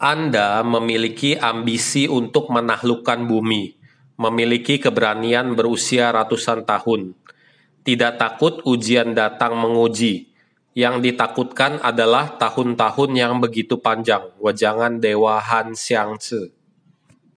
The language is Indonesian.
Anda memiliki ambisi untuk menaklukkan bumi, memiliki keberanian berusia ratusan tahun. Tidak takut ujian datang menguji. Yang ditakutkan adalah tahun-tahun yang begitu panjang. Wajangan Dewa Han Xiangzi